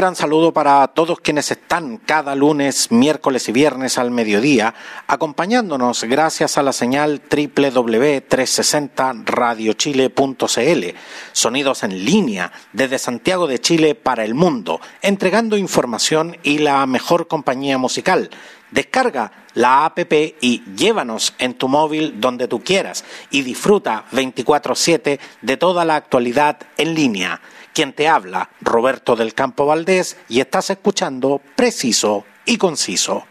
Gran saludo para todos quienes están cada lunes, miércoles y viernes al mediodía acompañándonos gracias a la señal www.360radiochile.cl, sonidos en línea desde Santiago de Chile para el mundo, entregando información y la mejor compañía musical. Descarga la APP y llévanos en tu móvil donde tú quieras y disfruta 24/7 de toda la actualidad en línea. Quien te habla, Roberto del Campo Valdés, y estás escuchando Preciso y Conciso.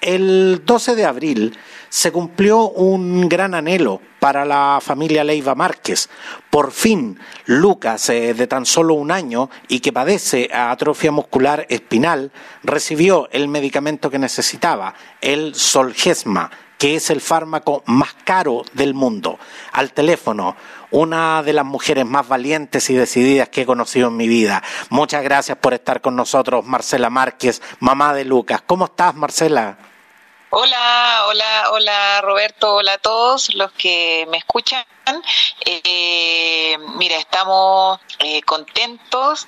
El 12 de abril se cumplió un gran anhelo para la familia Leiva Márquez. Por fin, Lucas, de tan solo un año y que padece atrofia muscular espinal, recibió el medicamento que necesitaba, el Solgesma, que es el fármaco más caro del mundo. Al teléfono una de las mujeres más valientes y decididas que he conocido en mi vida. Muchas gracias por estar con nosotros, Marcela Márquez, mamá de Lucas. ¿Cómo estás, Marcela? Hola, hola, hola Roberto, hola a todos los que me escuchan. Eh, mira, estamos eh, contentos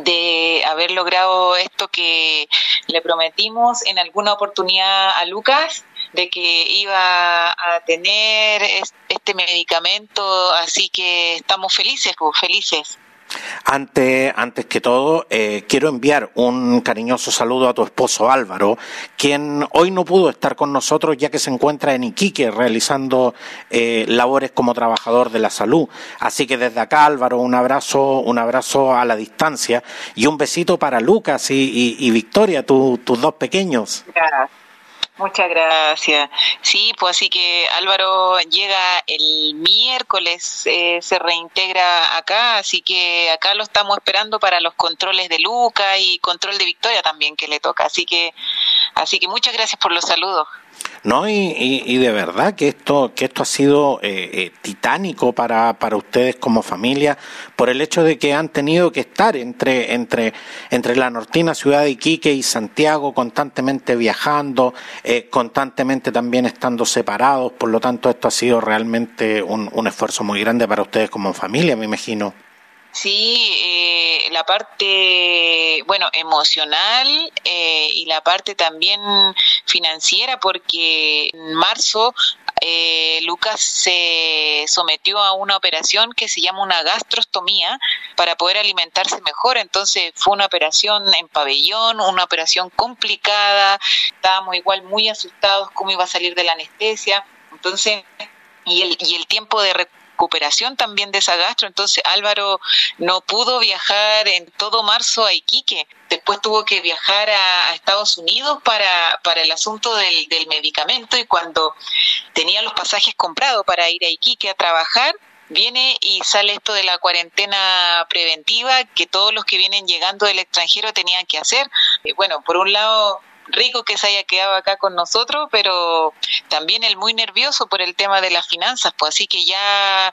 de haber logrado esto que le prometimos en alguna oportunidad a Lucas de que iba a tener este medicamento, así que estamos felices, pues, felices. Antes, antes que todo, eh, quiero enviar un cariñoso saludo a tu esposo Álvaro, quien hoy no pudo estar con nosotros ya que se encuentra en Iquique realizando eh, labores como trabajador de la salud. Así que desde acá, Álvaro, un abrazo, un abrazo a la distancia y un besito para Lucas y, Victoria, tus dos pequeños. Muchas gracias. Sí, pues así que Álvaro llega el miércoles, eh, se reintegra acá, así que acá lo estamos esperando para los controles de Luca y control de Victoria también que le toca. Así que, así que muchas gracias por los saludos. No, y, de verdad que esto, que esto ha sido eh, eh, titánico para, para ustedes como familia, por el hecho de que han tenido que estar entre, entre, entre la nortina ciudad de Iquique y Santiago, constantemente viajando, eh, constantemente también estando separados, por lo tanto esto ha sido realmente un, un esfuerzo muy grande para ustedes como familia, me imagino. Sí, eh, la parte, bueno, emocional eh, y la parte también financiera, porque en marzo eh, Lucas se sometió a una operación que se llama una gastrostomía para poder alimentarse mejor. Entonces fue una operación en pabellón, una operación complicada. Estábamos igual muy asustados cómo iba a salir de la anestesia. Entonces, y el, y el tiempo de recuperación también de esa gastro. Entonces Álvaro no pudo viajar en todo marzo a Iquique. Después tuvo que viajar a, Estados Unidos para, para el asunto del, del medicamento y cuando tenía los pasajes comprados para ir a Iquique a trabajar, viene y sale esto de la cuarentena preventiva que todos los que vienen llegando del extranjero tenían que hacer. Y bueno, por un lado rico que se haya quedado acá con nosotros, pero también él muy nervioso por el tema de las finanzas, pues así que ya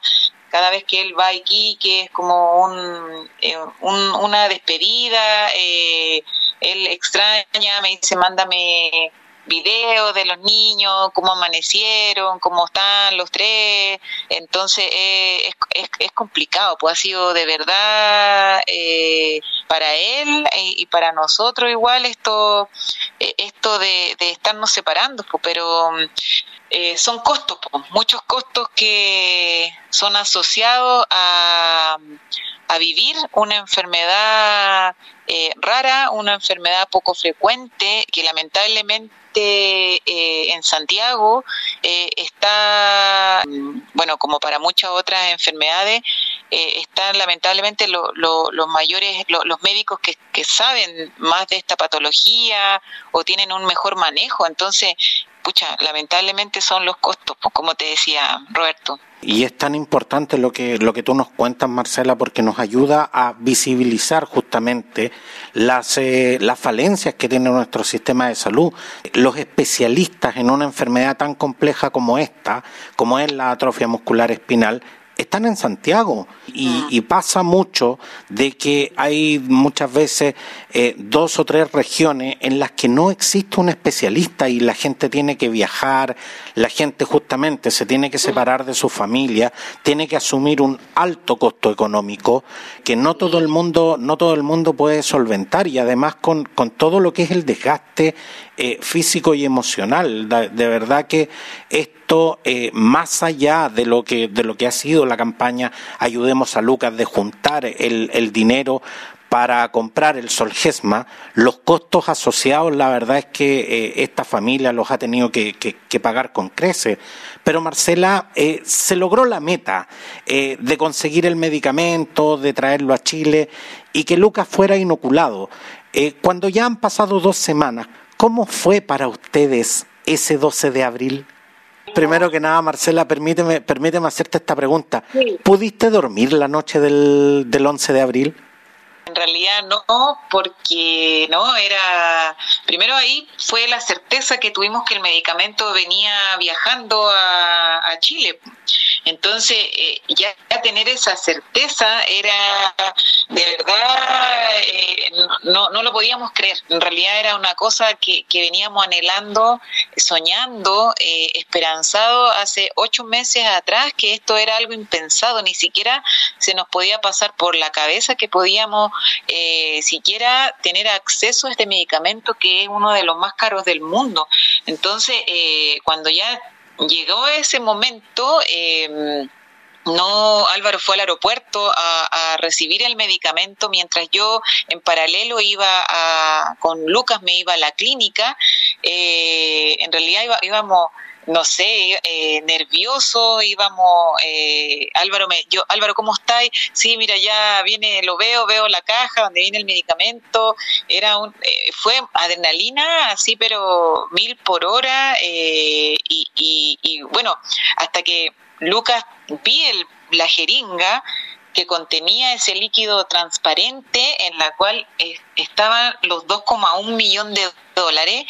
cada vez que él va aquí, que es como un, eh, una despedida, eh, él extraña, me dice, mándame videos de los niños, cómo amanecieron, cómo están los tres. Entonces eh, es, es, complicado, pues ha sido de verdad eh, para él y, para nosotros igual esto, eh, esto de, de estarnos separando, pues, pero son costos, pues, muchos costos que son asociados a, a vivir una enfermedad rara, una enfermedad poco frecuente, que lamentablemente eh, en Santiago eh, está, bueno, como para muchas otras enfermedades, eh, están lamentablemente los mayores, los médicos que, saben más de esta patología o tienen un mejor manejo. Entonces, pucha, lamentablemente son los costos, pues, como te decía Roberto. Y es tan importante lo que, lo que tú nos cuentas, Marcela, porque nos ayuda a visibilizar justamente las, eh, las falencias que tiene nuestro sistema de salud. Los especialistas en una enfermedad tan compleja como esta, como es la atrofia muscular espinal, están en Santiago. Y, pasa mucho de que hay muchas veces eh, dos o tres regiones en las que no existe un especialista y la gente tiene que viajar, la gente justamente se tiene que separar de su familia, tiene que asumir un alto costo económico que no todo el mundo, no todo el mundo puede solventar y además con, con todo lo que es el desgaste eh, físico y emocional. De, verdad que esto, eh, más allá de lo que de lo que ha sido la campaña, ayudemos a Lucas de juntar el, el dinero para comprar el Solgesma, los costos asociados, la verdad es que eh, esta familia los ha tenido que, que, pagar con creces. Pero Marcela, se logró la meta de conseguir el medicamento, de traerlo a Chile y que Lucas fuera inoculado. cuando ya han pasado dos semanas, ¿Cómo fue para ustedes ese 12 de abril? Primero que nada, Marcela, permíteme, permíteme hacerte esta pregunta. ¿Pudiste dormir la noche del, del 11 de abril? En realidad no, porque no era. Primero ahí fue la certeza que tuvimos que el medicamento venía viajando a, Chile. Entonces, eh, ya tener esa certeza era de verdad, eh, no, no lo podíamos creer. En realidad era una cosa que, que veníamos anhelando, soñando, eh, esperanzado hace ocho meses atrás, que esto era algo impensado, ni siquiera se nos podía pasar por la cabeza que podíamos siquiera tener acceso a este medicamento que es uno de los más caros del mundo. Entonces, eh, cuando ya llegó ese momento, eh, no, Álvaro fue al aeropuerto a, recibir el medicamento mientras yo en paralelo iba a, con Lucas me iba a la clínica. Eh, en realidad íbamos no sé, eh, nervioso, íbamos, eh, Álvaro, me, yo, Álvaro, ¿cómo estáis? Sí, mira, ya viene, lo veo, veo la caja donde viene el medicamento, era un, eh, fue adrenalina, así, pero mil por hora, y, y, y, bueno, hasta que Lucas vi el, la jeringa, que contenía ese líquido transparente en la cual estaban los 2,1 millón de dólares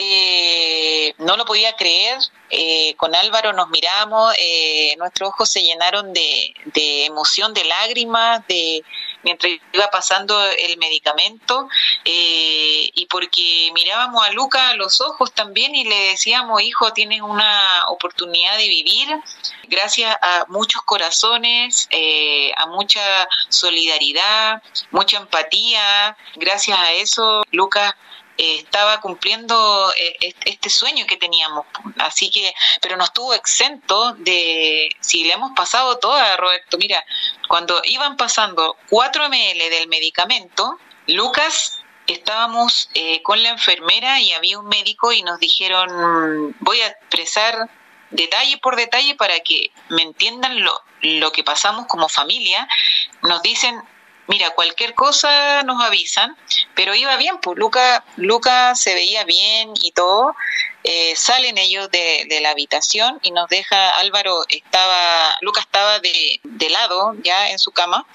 eh, no lo podía creer. Eh, con Álvaro nos miramos, eh, nuestros ojos se llenaron de, de, emoción, de lágrimas, de mientras iba pasando el medicamento, eh, y porque mirábamos a Luca a los ojos también y le decíamos, hijo, tienes una oportunidad de vivir, gracias a muchos corazones, eh, a mucha solidaridad, mucha empatía, gracias a eso, Lucas estaba cumpliendo eh, este sueño que teníamos. Así que, pero no estuvo exento de, si le hemos pasado toda, Roberto, mira, cuando iban pasando 4 ml del medicamento, Lucas estábamos eh, con la enfermera y había un médico y nos dijeron, voy a expresar detalle por detalle para que me entiendan lo, lo que pasamos como familia. Nos dicen, mira, cualquier cosa nos avisan, pero iba bien, pues Luca, Luca se veía bien y todo. Eh, salen ellos de, la habitación y nos deja, Álvaro estaba, Luca estaba de, lado ya en su cama,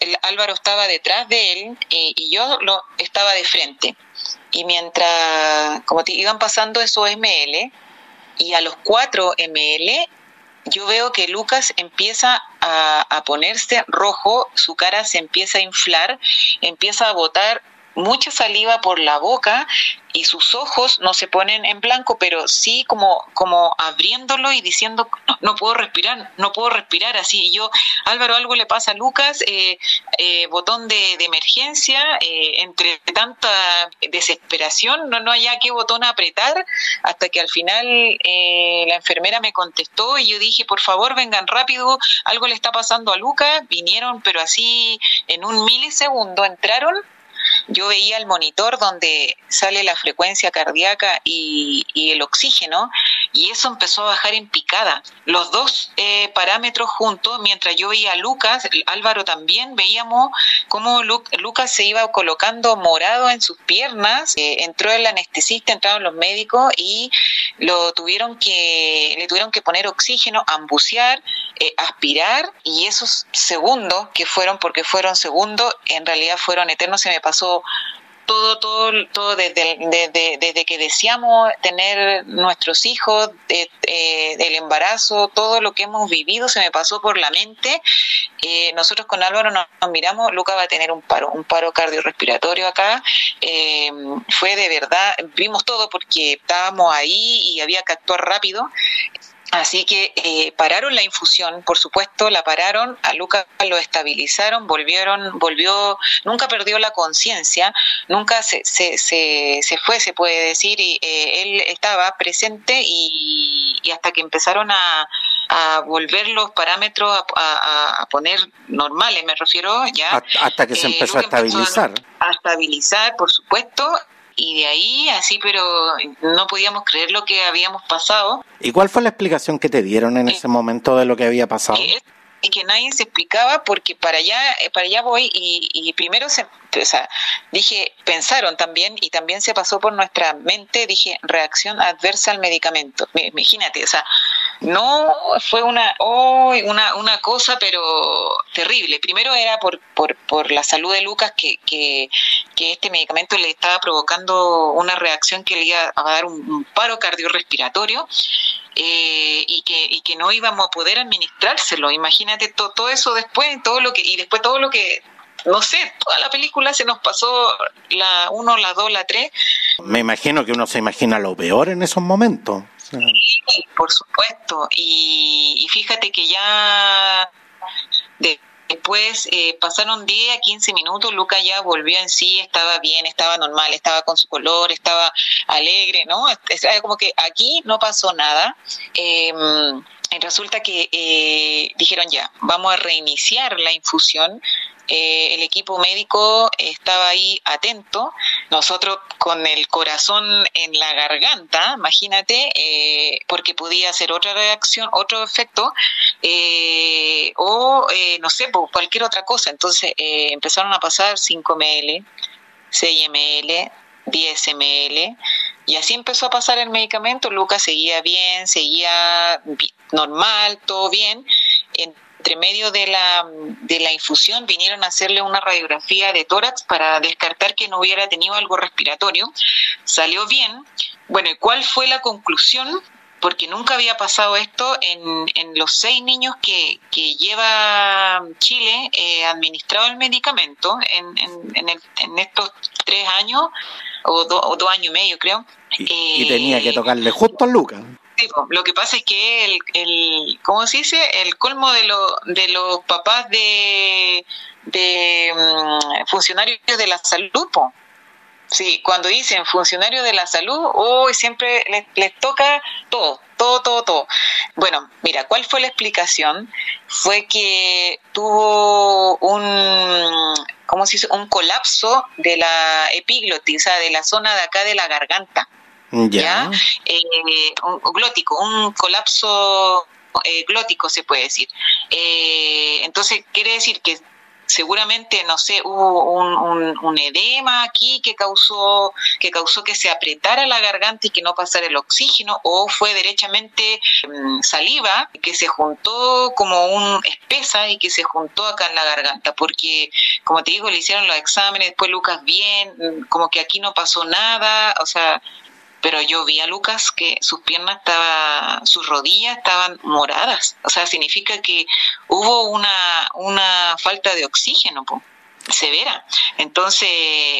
el, Álvaro estaba detrás de él y, yo lo estaba de frente. Y mientras, como te iban pasando esos ML, y a los 4 ml yo veo que Lucas empieza a, ponerse rojo, su cara se empieza a inflar, empieza a botar mucha saliva por la boca y sus ojos no se ponen en blanco, pero sí como, como abriéndolo y diciendo, no, puedo respirar, no puedo respirar así. Y yo, Álvaro, algo le pasa a Lucas, eh, eh, botón de, emergencia, eh, entre tanta desesperación, no, no haya qué botón apretar, hasta que al final la enfermera me contestó y yo dije, por favor, vengan rápido, algo le está pasando a Lucas, vinieron, pero así en un milisegundo entraron yo veía el monitor donde sale la frecuencia cardíaca y, el oxígeno y eso empezó a bajar en picada. Los dos eh, parámetros juntos, mientras yo veía a Lucas, Álvaro también, veíamos cómo Lucas se iba colocando morado en sus piernas, eh, entró el anestesista, entraron los médicos y lo tuvieron que, le tuvieron que poner oxígeno, ambucear, eh, aspirar y esos segundos que fueron, porque fueron segundos, en realidad fueron eternos, se me pasó todo, todo, todo desde, desde, desde que deseamos tener nuestros hijos, eh, del embarazo, todo lo que hemos vivido se me pasó por la mente. Eh, nosotros con Álvaro nos, miramos, Luca va a tener un paro, un paro cardiorrespiratorio acá. Eh, fue de verdad, vimos todo porque estábamos ahí y había que actuar rápido. Así que eh, pararon la infusión, por supuesto, la pararon, a Lucas lo estabilizaron, volvieron, volvió, nunca perdió la conciencia, nunca se, se, se, se, fue, se puede decir, y eh, él estaba presente y, hasta que empezaron a, a volver los parámetros a, a, poner normales, me refiero ya. Hasta que se eh, empezó a estabilizar. a estabilizar, por supuesto, y de ahí así, pero no podíamos creer lo que habíamos pasado. ¿Y cuál fue la explicación que te dieron en ese momento de lo que había pasado? y que nadie se explicaba porque para allá eh, para allá voy y, y primero se o sea, dije pensaron también y también se pasó por nuestra mente dije reacción adversa al medicamento imagínate o sea no fue una oh, una una cosa pero terrible primero era por por, por la salud de Lucas que, que, que este medicamento le estaba provocando una reacción que le iba a dar un paro cardiorrespiratorio eh, y, que, y que no íbamos a poder administrárselo. Imagínate todo eso después, todo lo que, y después todo lo que, no sé, toda la película se nos pasó la 1, la 2, la 3. Me imagino que uno se imagina lo peor en esos momentos. Sí, por supuesto. Y, y fíjate que ya de, Después eh, pasaron 10 a 15 minutos, Luca ya volvió en sí, estaba bien, estaba normal, estaba con su color, estaba alegre, ¿no? como que aquí no pasó nada. Eh, resulta que eh, dijeron ya, vamos a reiniciar la infusión eh, el equipo médico estaba ahí atento, nosotros con el corazón en la garganta, imagínate, eh, porque podía ser otra reacción, otro efecto, eh, o no sé, cualquier otra cosa. Entonces empezaron a pasar 5 ml, 6 ml, 10 ml, y así empezó a pasar el medicamento. Lucas seguía bien, seguía normal, todo bien entre medio de la, de la infusión vinieron a hacerle una radiografía de tórax para descartar que no hubiera tenido algo respiratorio. Salió bien. Bueno, ¿y cuál fue la conclusión? Porque nunca había pasado esto en, en los seis niños que, que lleva Chile eh, administrado el medicamento en, en, en, estos tres años o, dos años y medio, creo. Y, tenía que tocarle justo a Lucas lo que pasa es que el, el ¿cómo se dice? El colmo de, lo, de los papás de, de mm, funcionarios de la salud, Sí, cuando dicen funcionarios de la salud, hoy siempre les, les toca todo, todo, todo, todo. Bueno, mira, ¿cuál fue la explicación? Fue que tuvo un, ¿cómo se dice? Un colapso de la epiglotis, o sea, de la zona de acá de la garganta. ¿ya? Eh, un, glótico, un colapso eh, glótico se puede decir. Eh, entonces quiere decir que seguramente no sé hubo un, un, edema aquí que causó que causó que se apretara la garganta y que no pasara el oxígeno o fue derechamente mm, saliva que se juntó como un espesa y que se juntó acá en la garganta porque como te digo le hicieron los exámenes después Lucas bien como que aquí no pasó nada o sea pero yo vi a Lucas que sus piernas estaban, sus rodillas estaban moradas, o sea, significa que hubo una, una falta de oxígeno severa. Entonces,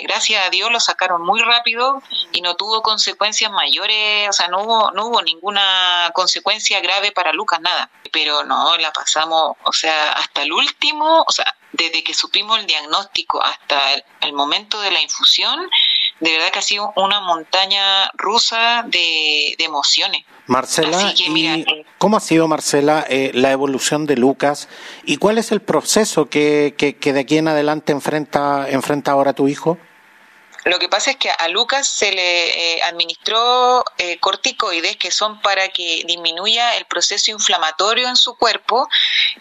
gracias a Dios lo sacaron muy rápido y no tuvo consecuencias mayores, o sea, no hubo, no hubo ninguna consecuencia grave para Lucas, nada. Pero no, la pasamos, o sea, hasta el último, o sea, desde que supimos el diagnóstico hasta el momento de la infusión, de verdad que ha sido una montaña rusa de, emociones. Marcela, eh, ¿cómo ha sido, Marcela, eh, la evolución de Lucas y cuál es el proceso que, que, de aquí en adelante enfrenta, enfrenta ahora tu hijo? Lo que pasa es que a Lucas se le eh, administró eh, corticoides que son para que disminuya el proceso inflamatorio en su cuerpo,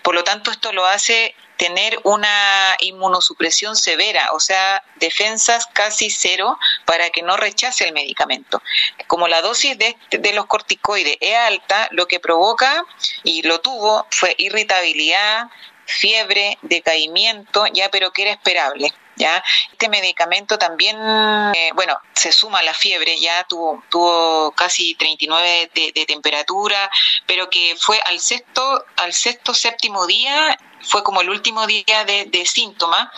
por lo tanto esto lo hace tener una inmunosupresión severa, o sea, defensas casi cero para que no rechace el medicamento. Como la dosis de, de los corticoides es alta, lo que provoca, y lo tuvo, fue irritabilidad, fiebre, decaimiento, ya pero que era esperable. ¿Ya? Este medicamento también, eh, bueno, se suma a la fiebre, ya tuvo, tuvo casi 39 de, de, temperatura, pero que fue al sexto, al sexto, séptimo día, fue como el último día de, síntomas,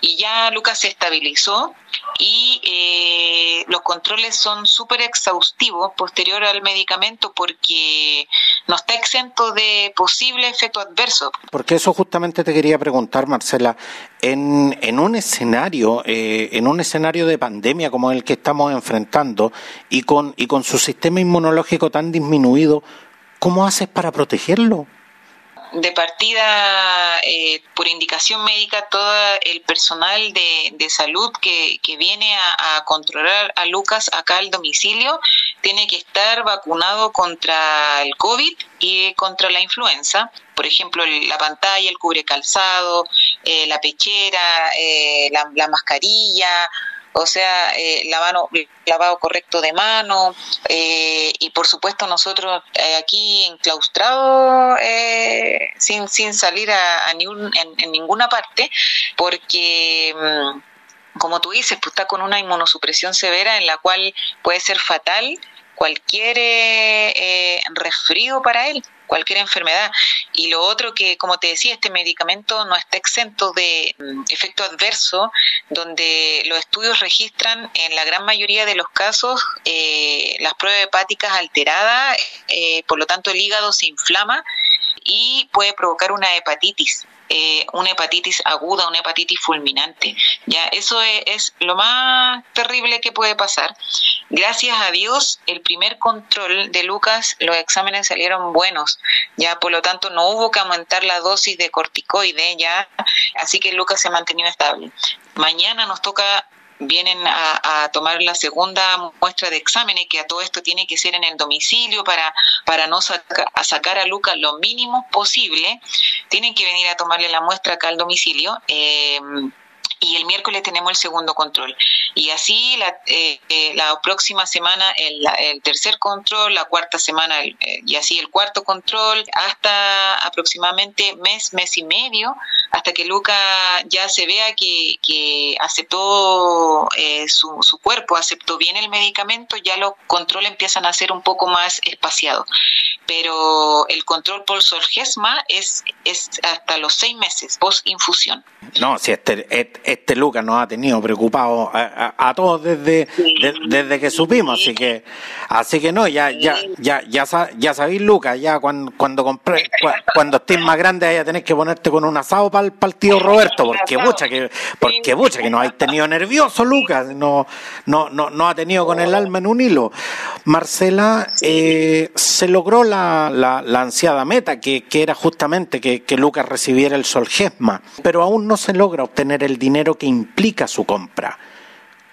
y ya Lucas se estabilizó y eh, los controles son súper exhaustivos posterior al medicamento porque no está exento de posible efecto adverso. Porque eso justamente te quería preguntar, Marcela, en, en un escenario, eh, en un escenario de pandemia como el que estamos enfrentando y con, y con su sistema inmunológico tan disminuido, ¿cómo haces para protegerlo? De partida, eh, por indicación médica, todo el personal de, de salud que, que viene a, controlar a Lucas acá al domicilio tiene que estar vacunado contra el COVID y contra la influenza. Por ejemplo, la pantalla, el cubre calzado, eh, la pechera, eh, la mascarilla, o sea, eh, lavado, lavado correcto de mano eh, y por supuesto nosotros eh, aquí enclaustrados eh, sin, sin salir a, ni un, en, en, ninguna parte porque... Mmm, como tú dices, pues está con una inmunosupresión severa en la cual puede ser fatal cualquier eh, resfrío para él cualquier enfermedad. Y lo otro que, como te decía, este medicamento no está exento de mm, efecto adverso, donde los estudios registran en la gran mayoría de los casos eh, las pruebas hepáticas alteradas, eh, por lo tanto el hígado se inflama y puede provocar una hepatitis eh, una hepatitis aguda, una hepatitis fulminante. Ya, eso es, es, lo más terrible que puede pasar. Gracias a Dios, el primer control de Lucas, los exámenes salieron buenos. Ya, por lo tanto, no hubo que aumentar la dosis de corticoide, ya, así que Lucas se ha mantenido estable. Mañana nos toca vienen a, a, tomar la segunda muestra de exámenes, que a todo esto tiene que ser en el domicilio para, para no saca, a sacar a Lucas lo mínimo posible, tienen que venir a tomarle la muestra acá al domicilio. Eh, y el miércoles tenemos el segundo control. Y así la, eh, eh, la próxima semana el, el, tercer control, la cuarta semana eh, y así el cuarto control, hasta aproximadamente mes, mes y medio, hasta que Luca ya se vea que, que aceptó eh, su, su, cuerpo, aceptó bien el medicamento, ya los controles empiezan a ser un poco más espaciados. Pero el control por Solgesma es, es hasta los seis meses post infusión. No, si este, este este Lucas nos ha tenido preocupados a, a, a, todos desde, de, desde que supimos, así que así que no, ya ya ya ya, ya sabéis Lucas, ya cuando cuando compré, cuando estés más grande vaya a tener que ponerte con un asado para el tío Roberto, porque mucha que porque mucha que nos ha tenido nervioso Lucas, no no no no ha tenido con el alma en un hilo. Marcela eh, se logró la, la, la ansiada meta que, que era justamente que, que Lucas recibiera el Solgesma, pero aún no se logra obtener el dinero que implica su compra.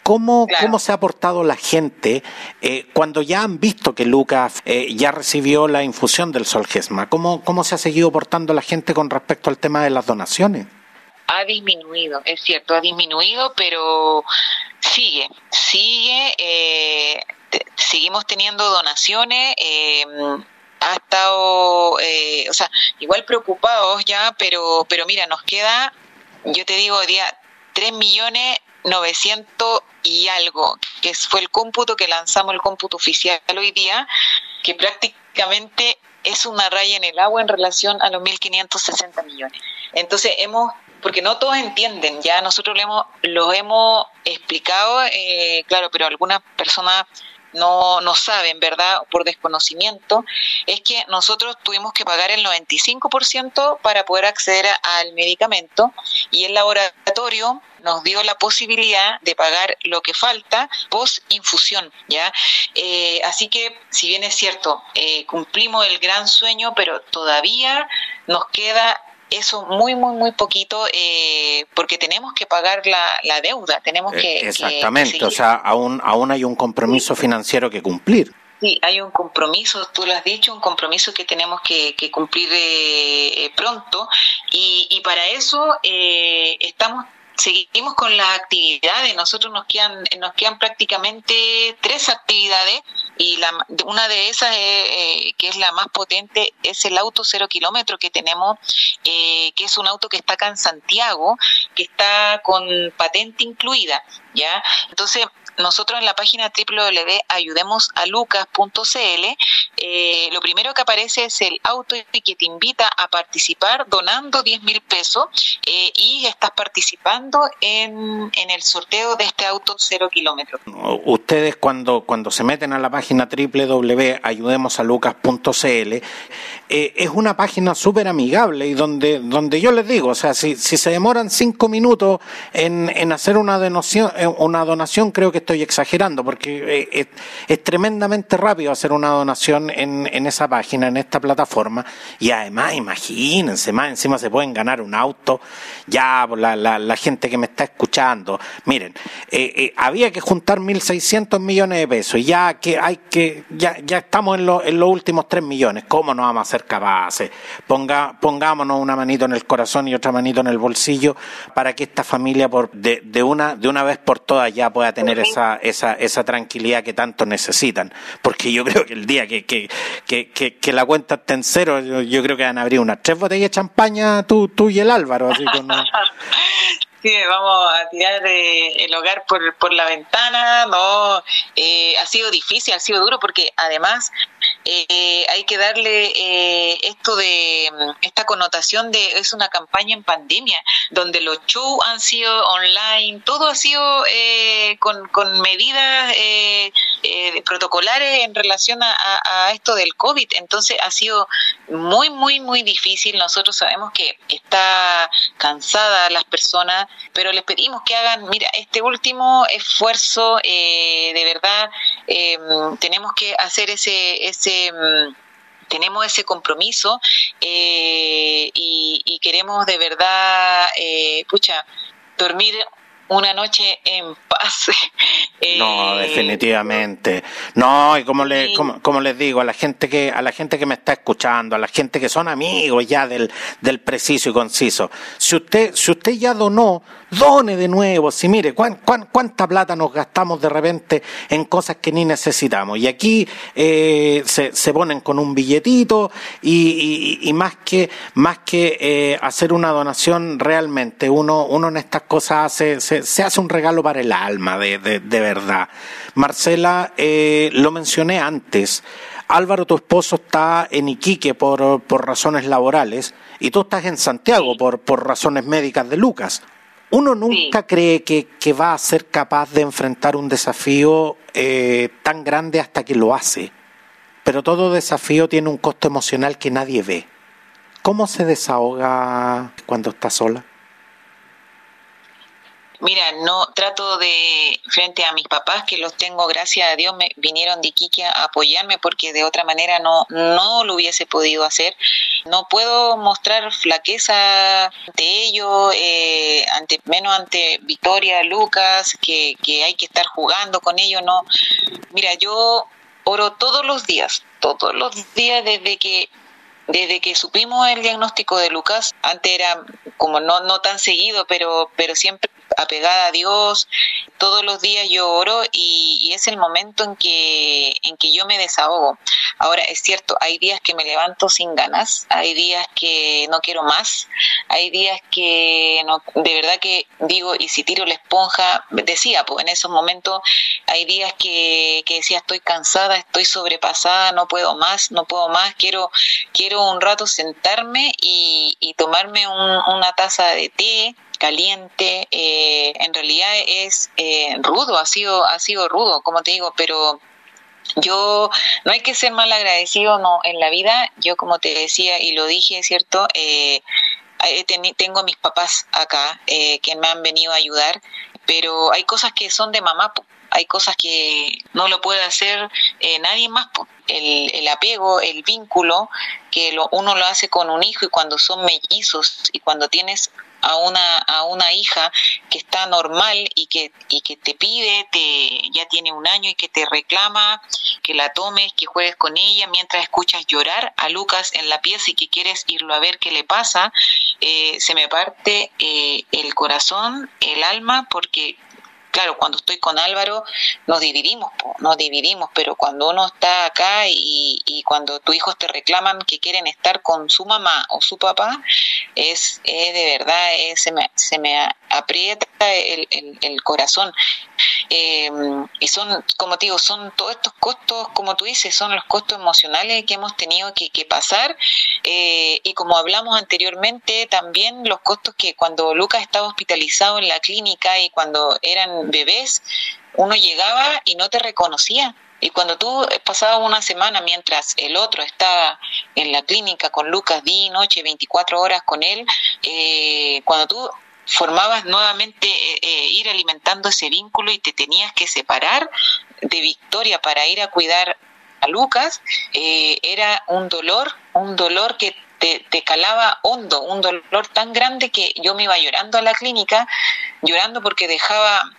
¿Cómo, claro. ¿Cómo, se ha portado la gente eh, cuando ya han visto que Lucas eh, ya recibió la infusión del Solgesma? ¿Cómo, ¿Cómo se ha seguido portando la gente con respecto al tema de las donaciones? Ha disminuido, es cierto, ha disminuido, pero sigue, sigue, eh, seguimos teniendo donaciones. Eh, ha estado, eh, o sea, igual preocupados ya, pero, pero mira, nos queda, yo te digo, día tres millones novecientos y algo, que fue el cómputo que lanzamos el cómputo oficial hoy día, que prácticamente es una raya en el agua en relación a los 1.560 millones. Entonces hemos, porque no todos entienden, ya nosotros lo hemos, lo hemos explicado, eh, claro, pero algunas personas no, no saben, ¿verdad? Por desconocimiento, es que nosotros tuvimos que pagar el 95% para poder acceder al medicamento y el laboratorio nos dio la posibilidad de pagar lo que falta post infusión, ¿ya? Eh, así que, si bien es cierto, eh, cumplimos el gran sueño, pero todavía nos queda eso muy, muy, muy poquito, eh, porque tenemos que pagar la, deuda, tenemos eh, que... Exactamente, o sea, aún, aún hay un compromiso financiero que cumplir. Sí, hay un compromiso, tú lo has dicho, un compromiso que tenemos que, cumplir eh, pronto y, y, para eso estamos seguimos con las actividades. Nosotros nos quedan, nos quedan prácticamente tres actividades y la, una de esas, eh, que es la más potente, es el auto cero kilómetro que tenemos, eh, que es un auto que está acá en Santiago, que está con patente incluida, ¿ya? Entonces, nosotros en la página www.ayudemosalucas.cl, eh, lo primero que aparece es el auto que te invita a participar donando 10 mil pesos eh, y estás participando en, en, el sorteo de este auto cero kilómetros. Ustedes cuando, cuando se meten a la página www.ayudemosalucas.cl, eh, es una página súper amigable y donde, donde yo les digo, o sea, si, si se demoran cinco minutos en, en hacer una donación, eh, una donación, creo que estoy exagerando, porque eh, es, tremendamente rápido hacer una donación en, en, esa página, en esta plataforma, y además, imagínense, más encima se pueden ganar un auto, ya pues, la, la, la gente que me está escuchando, miren, eh, eh, había que juntar 1.600 millones de pesos, y ya que hay que, ya, ya estamos en, en los últimos 3 millones, ¿cómo no vamos a ser capaces? Ponga, pongámonos una manito en el corazón y otra manito en el bolsillo para que esta familia por, de, de, una, de una vez por todas ya pueda tener esa esa, esa, tranquilidad que tanto necesitan. Porque yo creo que el día que, que, que, que, la cuenta esté en cero, yo, creo que van a abrir unas tres botellas de champaña tú, tú y el Álvaro. Así Sí, vamos a tirar el hogar por, por la ventana, no, eh, ha sido difícil, ha sido duro porque además eh, hay que darle eh, esto de esta connotación de es una campaña en pandemia, donde los shows han sido online, todo ha sido eh, con, con, medidas eh, eh, protocolares en relación a, a, esto del COVID. Entonces ha sido muy, muy, muy difícil. Nosotros sabemos que está cansada las personas, pero les pedimos que hagan, mira, este último esfuerzo, de verdad, tenemos que hacer ese, ese mm, tenemos ese compromiso eh, y, queremos de verdad, eh, pucha, dormir una noche en paz. no, eh, definitivamente. No, y como, le, como, como, les digo, a la gente que a la gente que me está escuchando, a la gente que son amigos ya del, del preciso y conciso, si usted si usted ya donó, done de nuevo. Si mire, ¿cuán, cuánta plata nos gastamos de repente en cosas que ni necesitamos. Y aquí eh, se, se, ponen con un billetito y, y, y más que más que eh, hacer una donación realmente, uno uno en estas cosas hace se, se hace un regalo para el alma de, de, de verdad. Marcela, eh, lo mencioné antes. Álvaro, tu esposo, está en Iquique por, por razones laborales y tú estás en Santiago por, por razones médicas de Lucas. Uno nunca cree que, que, va a ser capaz de enfrentar un desafío eh, tan grande hasta que lo hace, pero todo desafío tiene un costo emocional que nadie ve. ¿Cómo se desahoga cuando está sola? Mira, no trato de, frente a mis papás, que los tengo, gracias a Dios, me vinieron de Iquique a apoyarme porque de otra manera no, no lo hubiese podido hacer. No puedo mostrar flaqueza ante ellos, eh, ante, menos ante Victoria, Lucas, que, que hay que estar jugando con ellos, no. Mira, yo oro todos los días, todos los días desde que desde que supimos el diagnóstico de Lucas, antes era como no, no tan seguido, pero, pero siempre apegada a Dios, todos los días yo oro y, es el momento en que, en que yo me desahogo. Ahora, es cierto, hay días que me levanto sin ganas, hay días que no quiero más, hay días que no, de verdad que digo, y si tiro la esponja, decía, pues en esos momentos hay días que, que decía, estoy cansada, estoy sobrepasada, no puedo más, no puedo más, quiero, quiero un rato sentarme y, y tomarme un, una taza de té caliente, eh, en realidad es eh, rudo, ha sido, ha sido rudo, como te digo, pero yo no hay que ser mal agradecido no en la vida yo como te decía y lo dije cierto eh, tengo a mis papás acá eh, que me han venido a ayudar pero hay cosas que son de mamá, hay cosas que no lo puede hacer eh, nadie más. El, el, apego, el vínculo, que lo, uno lo hace con un hijo y cuando son mellizos y cuando tienes a una, a una hija que está normal y que, y que te pide, te, ya tiene un año y que te reclama que la tomes, que juegues con ella mientras escuchas llorar a Lucas en la pieza y que quieres irlo a ver qué le pasa, eh, se me parte eh, el corazón, el alma, porque claro, cuando estoy con Álvaro nos dividimos, nos dividimos, pero cuando uno está acá y, cuando tus hijos te reclaman que quieren estar con su mamá o su papá, es, de verdad, se, me, se me aprieta el, el, corazón. Eh, y son, como te digo, son todos estos costos, como tú dices, son los costos emocionales que hemos tenido que, pasar. Eh, y como hablamos anteriormente, también los costos que cuando Lucas estaba hospitalizado en la clínica y cuando eran bebés, uno llegaba y no te reconocía. Y cuando tú pasabas una semana mientras el otro estaba en la clínica con Lucas día y noche, 24 horas con él, eh, cuando tú formabas nuevamente eh, eh, ir alimentando ese vínculo y te tenías que separar de Victoria para ir a cuidar a Lucas, eh, era un dolor, un dolor que te, te, calaba hondo, un dolor tan grande que yo me iba llorando a la clínica, llorando porque dejaba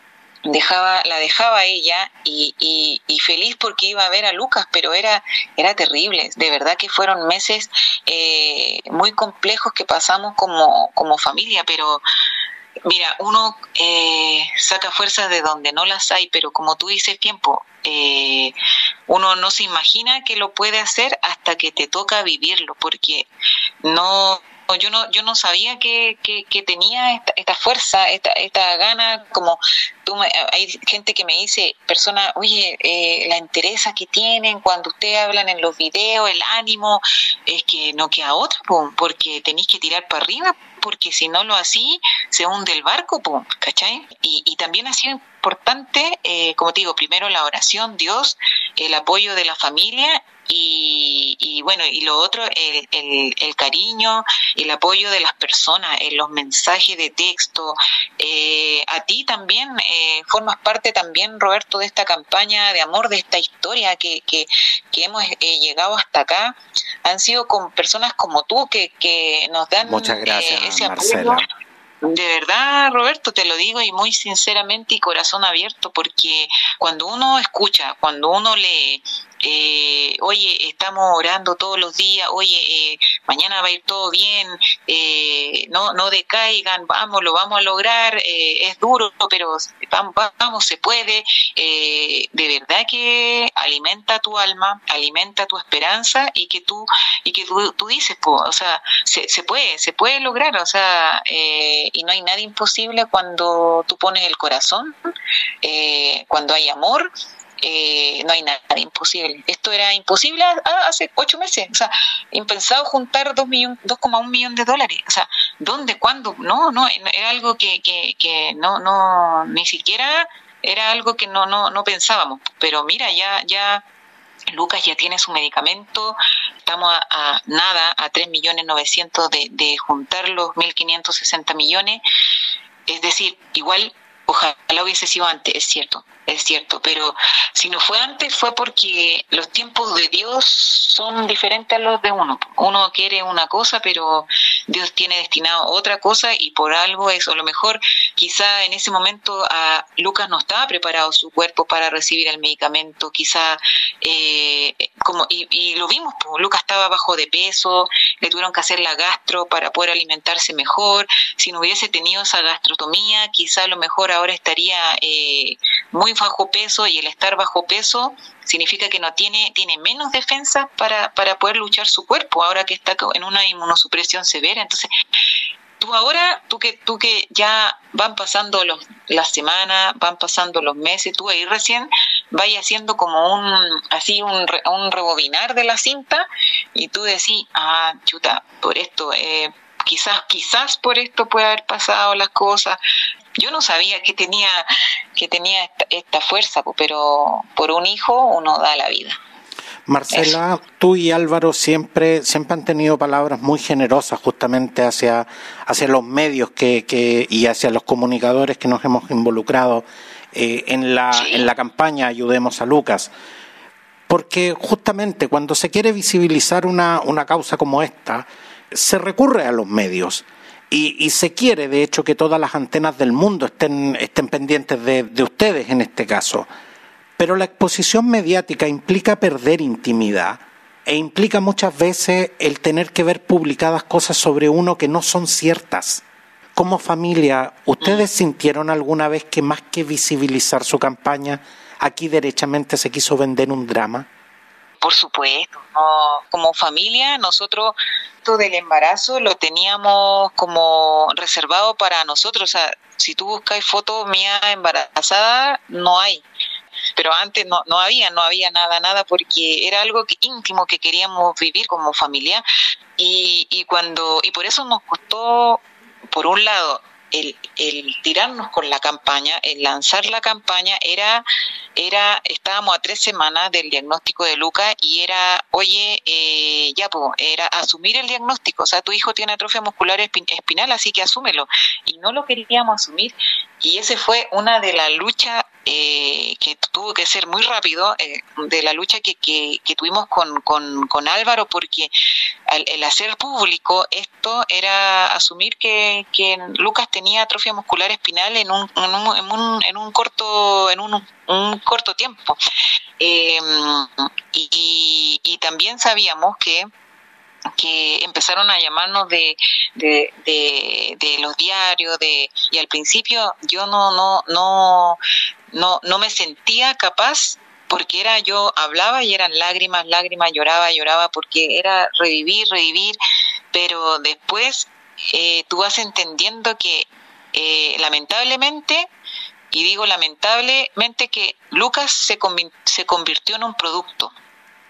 dejaba la dejaba ella y, y, feliz porque iba a ver a Lucas pero era era terrible. De verdad que fueron meses eh, muy complejos que pasamos como como familia pero Mira, uno eh, saca fuerzas de donde no las hay, pero como tú dices, tiempo, eh, uno no se imagina que lo puede hacer hasta que te toca vivirlo, porque no yo no yo no sabía que, que, tenía esta, fuerza esta, esta gana como tú hay gente que me dice persona oye eh, la interesa que tienen cuando ustedes hablan en los videos el ánimo es que no queda otra porque tenéis que tirar para arriba porque si no lo así, se hunde el barco, ¿cachai? Y, y también ha sido importante, eh, como te digo, primero la oración, Dios, el apoyo de la familia y, bueno, y lo otro, el, el, el, cariño, el apoyo de las personas, en los mensajes de texto. Eh, a ti también eh, formas parte también, Roberto, de esta campaña de amor, de esta historia que, que, que hemos eh, llegado hasta acá. Han sido con personas como tú que, que nos dan Muchas gracias, ese apoyo. De verdad, Roberto, te lo digo y muy sinceramente y corazón abierto, porque cuando uno escucha, cuando uno lee, eh, oye, estamos orando todos los días, oye, eh, mañana va a ir todo bien, eh, no, no decaigan, vamos, lo vamos a lograr, eh, es duro, pero vamos, vamos se puede, de verdad que alimenta tu alma, alimenta tu esperanza y que tú, y que tú, dices, o sea, se, se puede, se puede lograr, o sea, y no hay nada imposible cuando tú pones el corazón, cuando hay amor, eh, no hay nada imposible. Esto era imposible hace ocho meses. O sea, impensado juntar 2,1 millones de dólares. O sea, ¿dónde? ¿Cuándo? No, no, era algo que, que, que no, no, ni siquiera era algo que no, no, no pensábamos. Pero mira, ya, ya Lucas ya tiene su medicamento, estamos a, nada, a 3 millones 900 de, de juntar los 1.560 millones. Es decir, igual ojalá hubiese sido antes, es cierto, es cierto, pero si no fue antes fue porque los tiempos de Dios son diferentes a los de uno. Uno quiere una cosa, pero Dios tiene destinado otra cosa y por algo eso. A lo mejor quizá en ese momento a Lucas no estaba preparado su cuerpo para recibir el medicamento, quizá eh, como y, lo vimos, Lucas estaba bajo de peso, le tuvieron que hacer la gastro para poder alimentarse mejor. Si no hubiese tenido esa gastrotomía, quizá a lo mejor ahora estaría eh, muy bajo peso y el estar bajo peso significa que no tiene, tiene menos defensa para, para poder luchar su cuerpo, ahora que está en una inmunosupresión severa. Entonces, tú ahora, tú que, tú que ya van pasando los, las semanas, van pasando los meses, tú ahí recién vayas haciendo como un, así un, un rebobinar de la cinta y tú decís, ah, chuta, por esto, eh, quizás, quizás por esto puede haber pasado las cosas, yo no sabía que tenía, que tenía esta, fuerza, pero por un hijo uno da la vida. Marcela, tú y Álvaro siempre, siempre han tenido palabras muy generosas justamente hacia, hacia los medios que, que, y hacia los comunicadores que nos hemos involucrado eh, en, la, en la campaña Ayudemos a Lucas. Porque justamente cuando se quiere visibilizar una, una causa como esta, se recurre a los medios. Y, se quiere, de hecho, que todas las antenas del mundo estén, estén pendientes de, de ustedes en este caso. Pero la exposición mediática implica perder intimidad e implica muchas veces el tener que ver publicadas cosas sobre uno que no son ciertas. Como familia, ¿ustedes sintieron alguna vez que más que visibilizar su campaña, aquí derechamente se quiso vender un drama? Por supuesto, como familia nosotros todo del embarazo lo teníamos como reservado para nosotros, o sea, si tú buscas fotos mía embarazada, no hay. Pero antes no, no había, no había nada, nada, porque era algo que, íntimo que queríamos vivir como familia. Y, y cuando, y por eso nos costó, por un lado, el, el, tirarnos con la campaña, el lanzar la campaña, era, era, estábamos a tres semanas del diagnóstico de Luca y era, oye, eh, ya, pues, era asumir el diagnóstico, o sea, tu hijo tiene atrofia muscular espinal, así que asúmelo. Y no lo queríamos asumir. Y ese fue una de las luchas eh, que tuvo que ser muy rápido eh, de la lucha que, que, tuvimos con, con, con, Álvaro, porque al, el hacer público esto era asumir que, que Lucas tenía atrofia muscular espinal en un, en un, en un, en un corto en un, un corto tiempo. Eh, y, y también sabíamos que que empezaron a llamarnos de, de, de, los diarios de y al principio yo no no no no no me sentía capaz porque era yo hablaba y eran lágrimas lágrimas lloraba lloraba porque era revivir revivir pero después eh, tú vas entendiendo que eh, lamentablemente y digo lamentablemente que Lucas se, se convirtió en un producto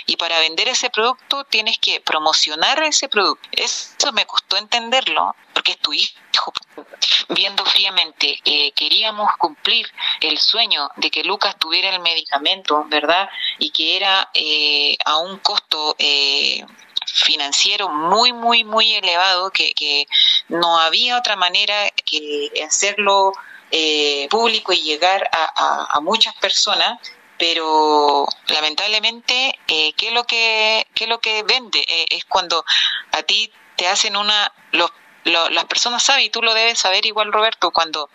y para vender ese producto tienes que promocionar ese producto. Eso me costó entenderlo porque es tu hijo. Viendo fríamente, eh, queríamos cumplir el sueño de que Lucas tuviera el medicamento, ¿verdad? Y que era eh, a un costo eh, financiero muy, muy, muy elevado, que, no había otra manera que hacerlo eh, público y llegar a muchas personas pero lamentablemente eh, qué es lo que qué es lo que vende eh, es cuando a ti te hacen una los, lo, las personas saben y tú lo debes saber igual Roberto cuando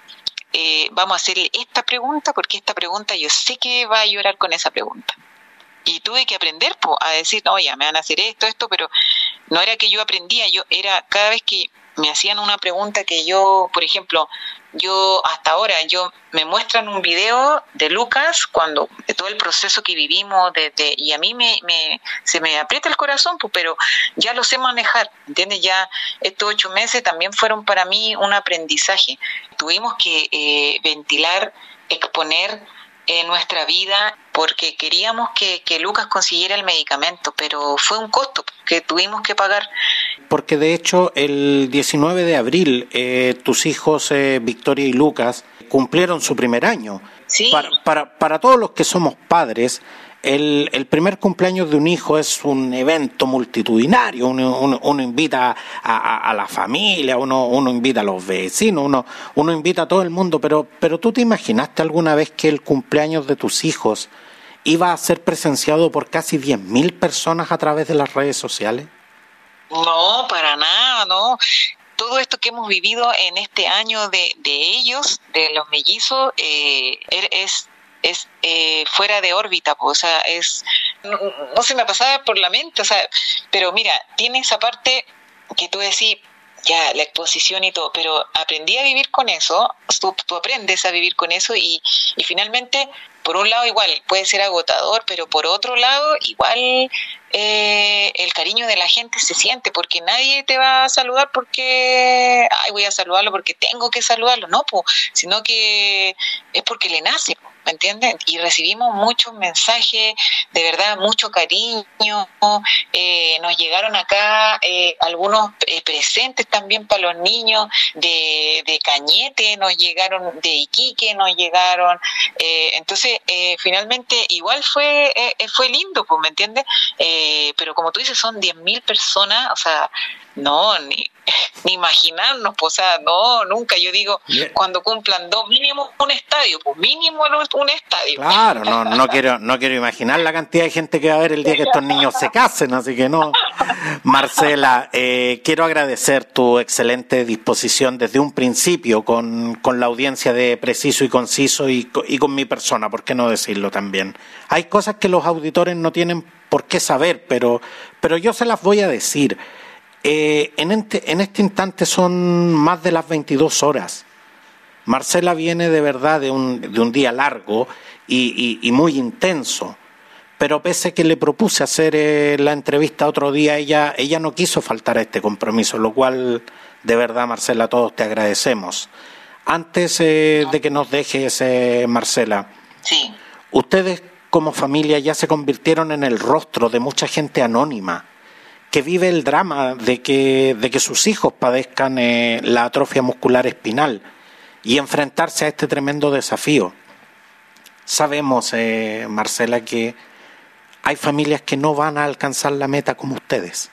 eh, vamos a hacerle esta pregunta porque esta pregunta yo sé que va a llorar con esa pregunta. Y tuve que aprender po, a decir no ya me van a hacer esto esto pero no era que yo aprendía yo era cada vez que me hacían una pregunta que yo, por ejemplo, yo hasta ahora, yo me muestran un video de Lucas cuando de todo el proceso que vivimos desde y a mí me, me se me aprieta el corazón, pues, pero ya lo sé manejar, ¿entiendes? Ya estos ocho meses también fueron para mí un aprendizaje. Tuvimos que eh, ventilar, exponer en nuestra vida porque queríamos que, que, Lucas consiguiera el medicamento, pero fue un costo que tuvimos que pagar. Porque de hecho el 19 de abril eh, tus hijos eh, Victoria y Lucas cumplieron su primer año. Sí. Para, para, para todos los que somos padres, el, el, primer cumpleaños de un hijo es un evento multitudinario, uno, uno, uno invita a, a, a, la familia, uno, uno invita a los vecinos, uno, uno invita a todo el mundo, pero, pero tú te imaginaste alguna vez que el cumpleaños de tus hijos iba a ser presenciado por casi 10.000 personas a través de las redes sociales? No, para nada, no todo esto que hemos vivido en este año de, de ellos, de los mellizos, eh, es es eh, fuera de órbita, pues, o sea, es no, no, se me pasaba por la mente, o sea, pero mira, tiene esa parte que tú decís, ya, la exposición y todo, pero aprendí a vivir con eso, tú, tú aprendes a vivir con eso y, y finalmente, por un lado igual puede ser agotador, pero por otro lado igual eh, el cariño de la gente se siente porque nadie te va a saludar porque, ay, voy a saludarlo porque tengo que saludarlo, no, pues, sino que es porque le nace, ¿me entiendes? Y recibimos muchos mensajes, de verdad, mucho cariño. Eh, nos llegaron acá eh, algunos eh, presentes también para los niños de, de, Cañete, nos llegaron de Iquique, nos llegaron. entonces, finalmente, igual fue fue lindo, pues, ¿me entiendes? pero como tú dices, son 10.000 personas, o sea, no, ni, ni imaginarnos, pues, o sea, no, nunca. Yo digo, cuando cumplan dos, mínimo un estadio, pues mínimo un estadio. Claro, no, no quiero, no quiero imaginar la cantidad de gente que va a haber el día que estos niños se casen, así que no. Marcela, eh, quiero agradecer tu excelente disposición desde un principio con, con la audiencia de Preciso y Conciso y, y con mi persona, ¿por qué no decirlo también? Hay cosas que los auditores no tienen por qué saber, pero, pero yo se las voy a decir. Eh, este, en, este, instante son más de las 22 horas. Marcela viene de verdad de un, de un día largo y, muy intenso, pero pese a que le propuse hacer eh, la entrevista otro día, ella, ella no quiso faltar a este compromiso, lo cual de verdad, Marcela, todos te agradecemos. Antes eh, de que nos dejes, Marcela, ustedes como familia ya se convirtieron en el rostro de mucha gente anónima que vive el drama de que, de que sus hijos padezcan eh, la atrofia muscular espinal y enfrentarse a este tremendo desafío. Sabemos, eh, Marcela, que hay familias que no van a alcanzar la meta como ustedes.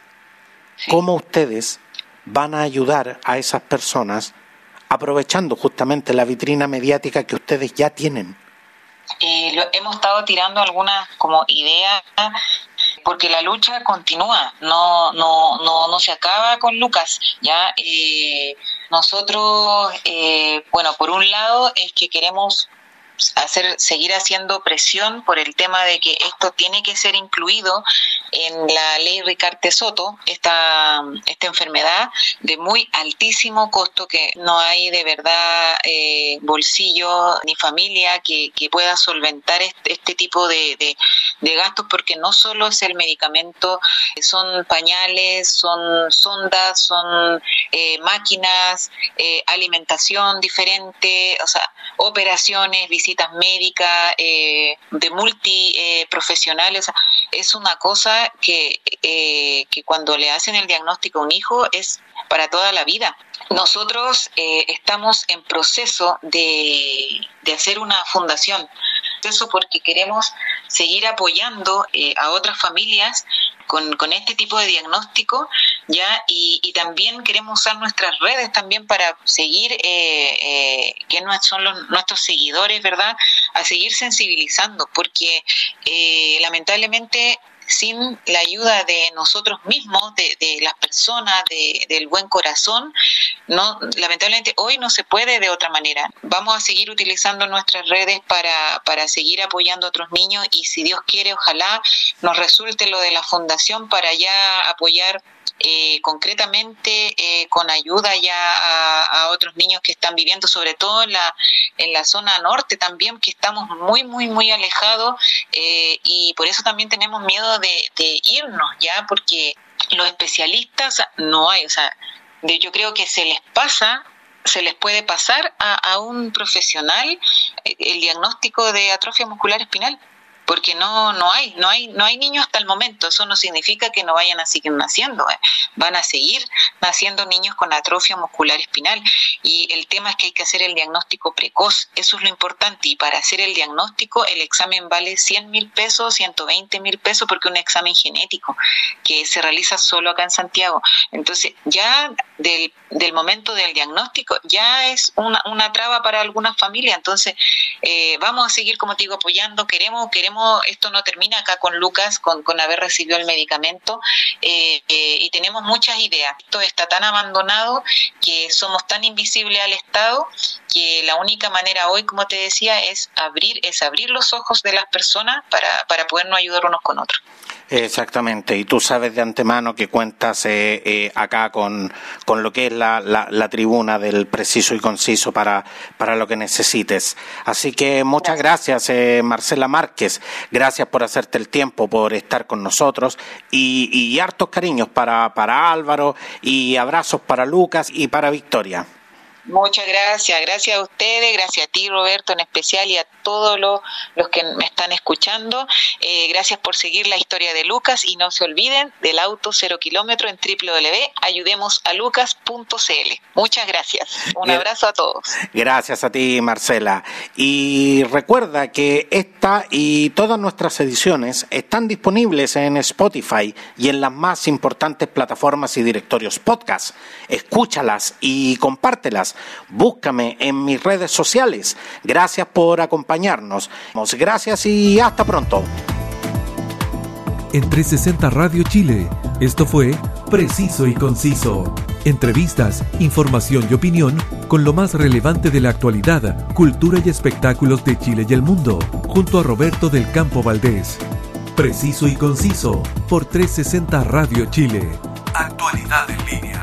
¿Cómo ustedes van a ayudar a esas personas aprovechando justamente la vitrina mediática que ustedes ya tienen? Eh, hemos estado tirando algunas como ideas porque la lucha continúa, no, no, no, no se acaba con Lucas. Ya eh, nosotros, eh, bueno, por un lado es que queremos hacer seguir haciendo presión por el tema de que esto tiene que ser incluido en la ley Ricarte Soto, esta, esta enfermedad de muy altísimo costo que no hay de verdad eh, bolsillo ni familia que, pueda solventar este, este tipo de, de, gastos porque no solo es el medicamento, son pañales, son sondas, son eh, máquinas, eh, alimentación diferente, o sea, operaciones, visitas médicas, de multiprofesionales, es una cosa que, eh, que cuando le hacen el diagnóstico a un hijo es para toda la vida. Nosotros eh, estamos en proceso de, de, hacer una fundación, eso porque queremos seguir apoyando eh, a otras familias con, con, este tipo de diagnóstico, ya y, y, también queremos usar nuestras redes también para seguir eh, que son los, nuestros seguidores, verdad, a seguir sensibilizando, porque lamentablemente sin la ayuda de nosotros mismos, de, de las personas, de, del buen corazón, no, lamentablemente hoy no se puede de otra manera. Vamos a seguir utilizando nuestras redes para, para seguir apoyando a otros niños y si Dios quiere, ojalá nos resulte lo de la fundación para ya apoyar eh, concretamente eh, con ayuda ya a, otros niños que están viviendo, sobre todo en la, en la zona norte también, que estamos muy, muy, muy alejados eh, y por eso también tenemos miedo de, irnos, ¿ya? Porque los especialistas no hay, o sea, yo creo que se les pasa se les puede pasar a, a, un profesional el diagnóstico de atrofia muscular espinal porque no no hay no hay no hay niños hasta el momento. Eso no significa que no vayan a seguir naciendo ¿eh? van a seguir naciendo niños con atrofia muscular espinal. Y el tema es que hay que hacer el diagnóstico precoz. Eso es lo importante. Y para hacer el diagnóstico el examen vale 100 mil pesos 120 mil pesos porque es un examen genético que se realiza solo acá en Santiago. Entonces ya del, del momento del diagnóstico ya es una, una traba para algunas familias. Entonces eh, vamos a seguir como te digo apoyando. Queremos queremos esto no termina acá con Lucas, con, haber recibido el medicamento, eh, eh, y tenemos muchas ideas. Esto está tan abandonado que somos tan invisibles al Estado que la única manera hoy, como te decía, es abrir, es abrir los ojos de las personas para, para podernos ayudar unos con otros. Exactamente, y tú sabes de antemano que cuentas eh, eh, acá con, con, lo que es la, la, tribuna del preciso y conciso para, para lo que necesites. Así que muchas gracias, eh, Marcela Márquez, gracias por hacerte el tiempo, por estar con nosotros y, y hartos cariños para, para Álvaro y abrazos para Lucas y para Victoria. Muchas gracias, gracias a ustedes, gracias a ti Roberto en especial y a todos los, que me están escuchando. Eh, gracias por seguir la historia de Lucas y no se olviden del auto cero kilómetro en www.ayudemosalucas.cl. Muchas gracias, un abrazo a todos. Gracias a ti Marcela. Y recuerda que esta y todas nuestras ediciones están disponibles en Spotify y en las más importantes plataformas y directorios podcast. Escúchalas y compártelas Búscame en mis redes sociales. Gracias por acompañarnos. Gracias y hasta pronto. En 360 Radio Chile, esto fue Preciso y Conciso. Entrevistas, información y opinión con lo más relevante de la actualidad, cultura y espectáculos de Chile y el mundo, junto a Roberto del Campo Valdés. Preciso y Conciso por 360 Radio Chile. Actualidad en línea.